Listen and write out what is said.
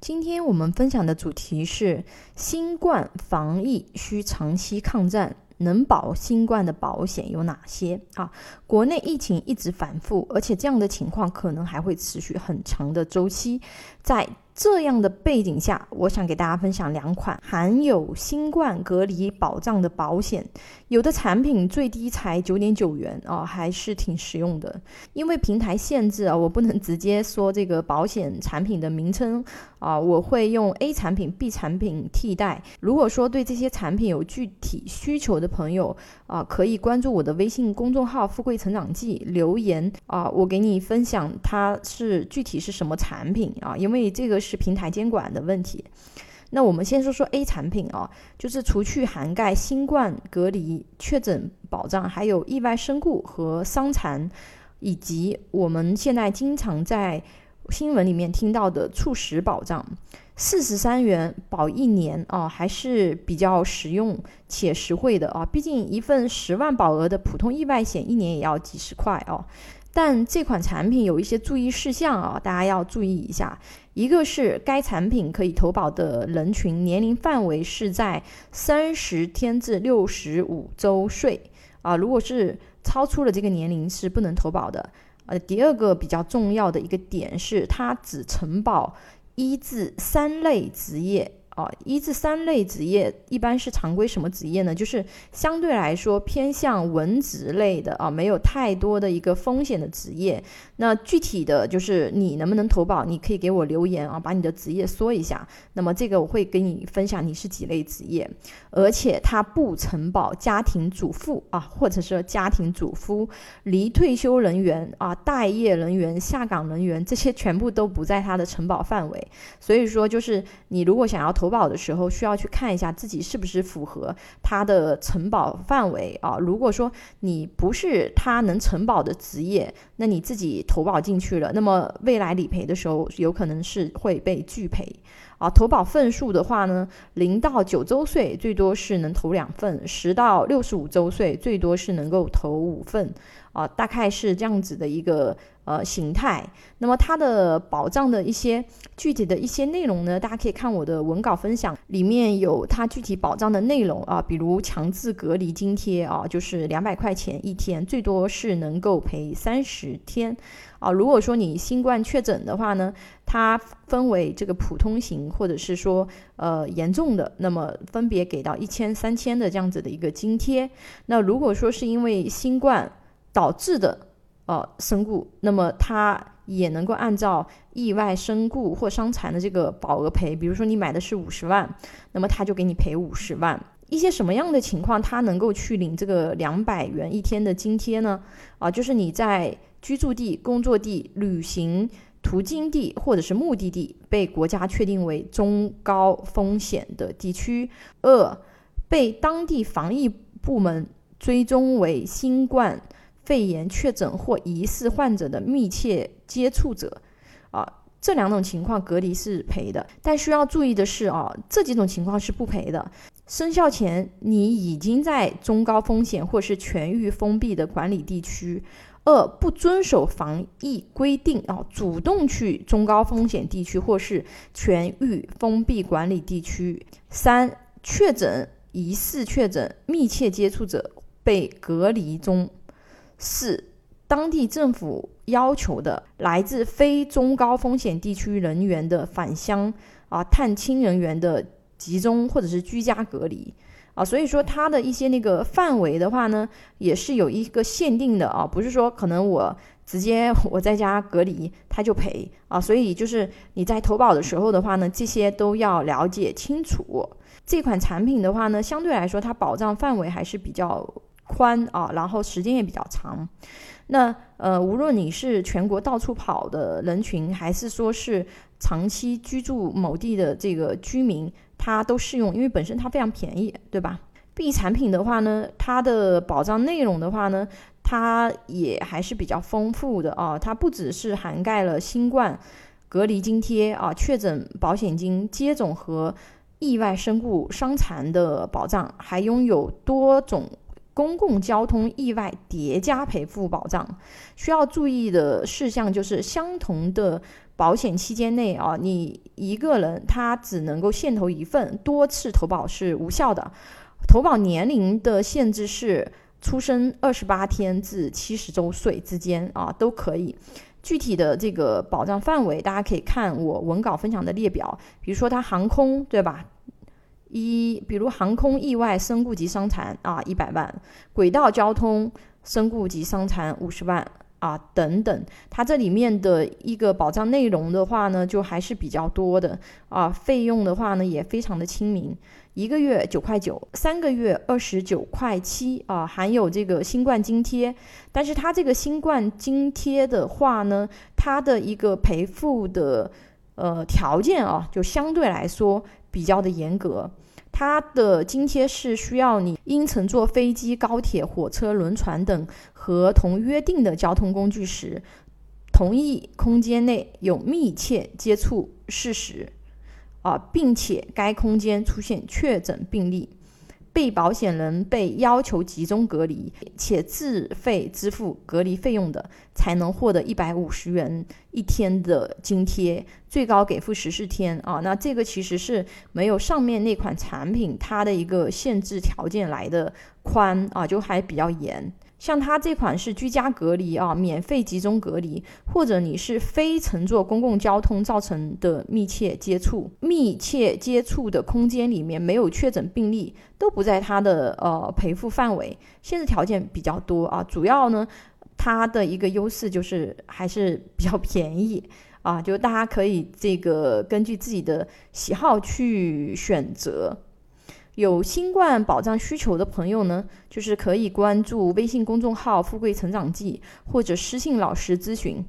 今天我们分享的主题是新冠防疫需长期抗战，能保新冠的保险有哪些啊？国内疫情一直反复，而且这样的情况可能还会持续很长的周期，在。这样的背景下，我想给大家分享两款含有新冠隔离保障的保险。有的产品最低才九点九元啊，还是挺实用的。因为平台限制啊，我不能直接说这个保险产品的名称啊，我会用 A 产品、B 产品替代。如果说对这些产品有具体需求的朋友啊，可以关注我的微信公众号“富贵成长记”留言啊，我给你分享它是具体是什么产品啊，因为这个是平台监管的问题。那我们先说说 A 产品啊，就是除去涵盖新冠隔离确诊保障，还有意外身故和伤残，以及我们现在经常在新闻里面听到的猝死保障，四十三元保一年啊，还是比较实用且实惠的啊。毕竟一份十万保额的普通意外险，一年也要几十块哦。但这款产品有一些注意事项啊，大家要注意一下。一个是该产品可以投保的人群年龄范围是在三十天至六十五周岁啊，如果是超出了这个年龄是不能投保的。呃，第二个比较重要的一个点是，它只承保一至三类职业。哦，一至三类职业一般是常规什么职业呢？就是相对来说偏向文职类的啊，没有太多的一个风险的职业。那具体的就是你能不能投保，你可以给我留言啊，把你的职业说一下。那么这个我会跟你分享你是几类职业，而且它不承保家庭主妇啊，或者是家庭主夫、离退休人员啊、待业人员、下岗人员，这些全部都不在它的承保范围。所以说，就是你如果想要投。投保的时候需要去看一下自己是不是符合它的承保范围啊。如果说你不是他能承保的职业，那你自己投保进去了，那么未来理赔的时候有可能是会被拒赔啊。投保份数的话呢，零到九周岁最多是能投两份，十到六十五周岁最多是能够投五份啊，大概是这样子的一个。呃，形态，那么它的保障的一些具体的一些内容呢，大家可以看我的文稿分享，里面有它具体保障的内容啊，比如强制隔离津贴啊，就是两百块钱一天，最多是能够赔三十天啊。如果说你新冠确诊的话呢，它分为这个普通型或者是说呃严重的，那么分别给到一千、三千的这样子的一个津贴。那如果说是因为新冠导致的，呃，身故，那么它也能够按照意外身故或伤残的这个保额赔。比如说你买的是五十万，那么他就给你赔五十万。一些什么样的情况，他能够去领这个两百元一天的津贴呢？啊，就是你在居住地、工作地、旅行途经地或者是目的地被国家确定为中高风险的地区；二，被当地防疫部门追踪为新冠。肺炎确诊或疑似患者的密切接触者，啊，这两种情况隔离是赔的，但需要注意的是，啊，这几种情况是不赔的。生效前你已经在中高风险或是全域封闭的管理地区；二，不遵守防疫规定，啊，主动去中高风险地区或是全域封闭管理地区；三，确诊、疑似确诊、密切接触者被隔离中。四，当地政府要求的来自非中高风险地区人员的返乡啊探亲人员的集中或者是居家隔离啊，所以说它的一些那个范围的话呢，也是有一个限定的啊，不是说可能我直接我在家隔离他就赔啊，所以就是你在投保的时候的话呢，这些都要了解清楚。这款产品的话呢，相对来说它保障范围还是比较。宽啊，然后时间也比较长。那呃，无论你是全国到处跑的人群，还是说是长期居住某地的这个居民，它都适用，因为本身它非常便宜，对吧？B 产品的话呢，它的保障内容的话呢，它也还是比较丰富的啊。它不只是涵盖了新冠隔离津贴啊、确诊保险金、接种和意外身故伤残的保障，还拥有多种。公共交通意外叠加赔付保障，需要注意的事项就是相同的保险期间内啊，你一个人他只能够限投一份，多次投保是无效的。投保年龄的限制是出生二十八天至七十周岁之间啊，都可以。具体的这个保障范围，大家可以看我文稿分享的列表。比如说，它航空对吧？一，比如航空意外身故及伤残啊，一百万；轨道交通身故及伤残五十万啊，等等。它这里面的一个保障内容的话呢，就还是比较多的啊。费用的话呢，也非常的亲民。一个月九块九，三个月二十九块七啊，含有这个新冠津贴。但是它这个新冠津贴的话呢，它的一个赔付的呃条件啊，就相对来说比较的严格。它的津贴是需要你因乘坐飞机、高铁、火车、轮船等合同约定的交通工具时，同一空间内有密切接触事实。啊，并且该空间出现确诊病例，被保险人被要求集中隔离，且自费支付隔离费用的，才能获得一百五十元一天的津贴，最高给付十四天啊。那这个其实是没有上面那款产品它的一个限制条件来的宽啊，就还比较严。像它这款是居家隔离啊，免费集中隔离，或者你是非乘坐公共交通造成的密切接触，密切接触的空间里面没有确诊病例，都不在它的呃赔付范围，限制条件比较多啊。主要呢，它的一个优势就是还是比较便宜啊，就大家可以这个根据自己的喜好去选择。有新冠保障需求的朋友呢，就是可以关注微信公众号“富贵成长记”或者私信老师咨询。